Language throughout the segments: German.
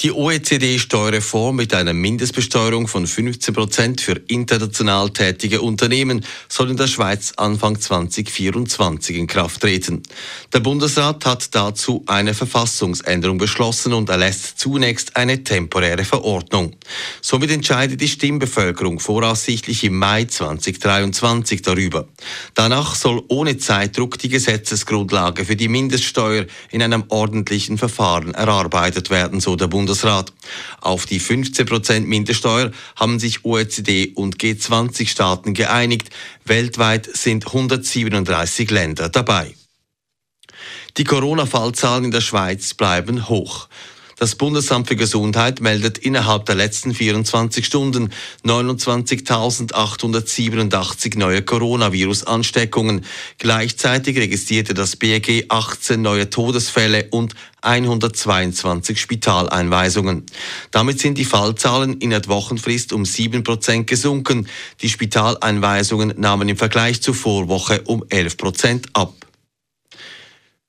Die OECD-Steuerreform mit einer Mindestbesteuerung von 15 Prozent für international tätige Unternehmen soll in der Schweiz Anfang 2024 in Kraft treten. Der Bundesrat hat dazu eine Verfassungsänderung beschlossen und erlässt zunächst eine temporäre Verordnung. Somit entscheidet die Stimmbevölkerung voraussichtlich im Mai 2023 darüber. Danach soll ohne Zeitdruck die Gesetzesgrundlage für die Mindeststeuer in einem ordentlichen Verfahren erarbeitet werden, so der Bundesrat. Bundesrat. Auf die 15% Mindeststeuer haben sich OECD und G20-Staaten geeinigt. Weltweit sind 137 Länder dabei. Die Corona-Fallzahlen in der Schweiz bleiben hoch. Das Bundesamt für Gesundheit meldet innerhalb der letzten 24 Stunden 29.887 neue Coronavirus-Ansteckungen. Gleichzeitig registrierte das BG 18 neue Todesfälle und 122 Spitaleinweisungen. Damit sind die Fallzahlen in der Wochenfrist um 7 Prozent gesunken. Die Spitaleinweisungen nahmen im Vergleich zur Vorwoche um 11 Prozent ab.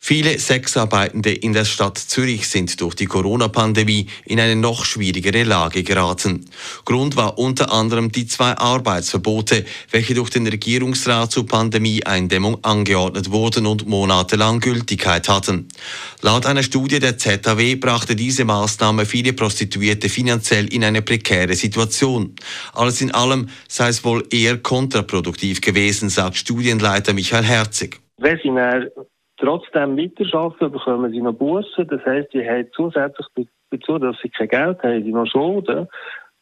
Viele Sexarbeitende in der Stadt Zürich sind durch die Corona-Pandemie in eine noch schwierigere Lage geraten. Grund war unter anderem die zwei Arbeitsverbote, welche durch den Regierungsrat zur Pandemie-Eindämmung angeordnet wurden und monatelang Gültigkeit hatten. Laut einer Studie der ZAW brachte diese Maßnahme viele Prostituierte finanziell in eine prekäre Situation. Alles in allem sei es wohl eher kontraproduktiv gewesen, sagt Studienleiter Michael Herzig. Wenn sie trotzdem weiterarbeiten, bekommen sie noch Bussen. Das heisst, sie haben zusätzlich dazu, dass sie kein Geld haben, sie noch Schulden.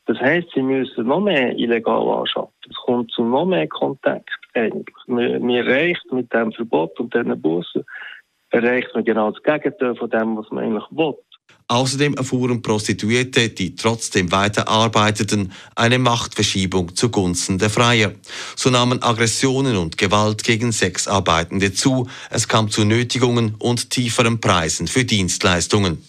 Das heisst, sie müssen noch mehr illegal anschaffen. Es kommt zu noch mehr Kontakt eigentlich. Man, mit dem Verbot und diesen Bussen, erreicht man genau das Gegenteil von dem, was man eigentlich will. Außerdem erfuhren Prostituierte, die trotzdem weiterarbeiteten, eine Machtverschiebung zugunsten der Freier. So nahmen Aggressionen und Gewalt gegen Sexarbeitende zu, es kam zu Nötigungen und tieferen Preisen für Dienstleistungen.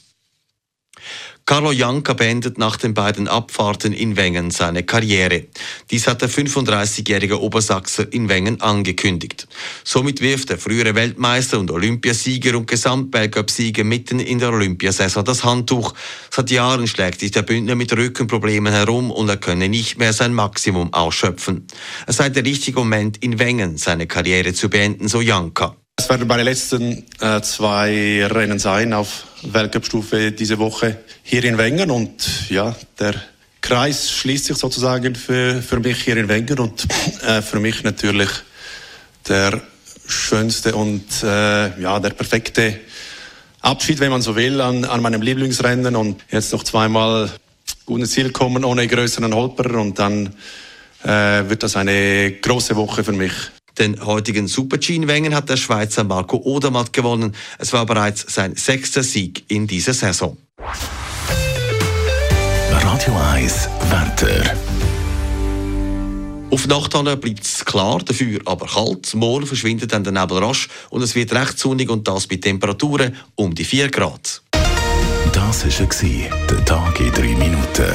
Carlo Janka beendet nach den beiden Abfahrten in Wengen seine Karriere. Dies hat der 35-jährige Obersachser in Wengen angekündigt. Somit wirft der frühere Weltmeister und Olympiasieger und Gesamtweltcup-Sieger mitten in der Olympiasaison das Handtuch. Seit Jahren schlägt sich der Bündner mit Rückenproblemen herum und er könne nicht mehr sein Maximum ausschöpfen. Es sei der richtige Moment, in Wengen seine Karriere zu beenden, so Janka. Es werden meine letzten äh, zwei Rennen sein auf Weltcup-Stufe diese Woche hier in Wengen. Und ja, der Kreis schließt sich sozusagen für, für mich hier in Wengen und äh, für mich natürlich der schönste und äh, ja, der perfekte Abschied, wenn man so will, an, an meinem Lieblingsrennen. Und jetzt noch zweimal gut Ziel kommen ohne größeren Holperer und dann äh, wird das eine große Woche für mich. Den heutigen Super-G in Wengen hat der Schweizer Marco Odermatt gewonnen. Es war bereits sein sechster Sieg in dieser Saison. Radio 1 Wetter. Auf Nachthalle bleibt es klar, dafür aber kalt. Morgen verschwindet dann der Nebel rasch und es wird recht sonnig und das bei Temperaturen um die 4 Grad. Das war der Tag in 3 Minuten.